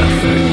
traffic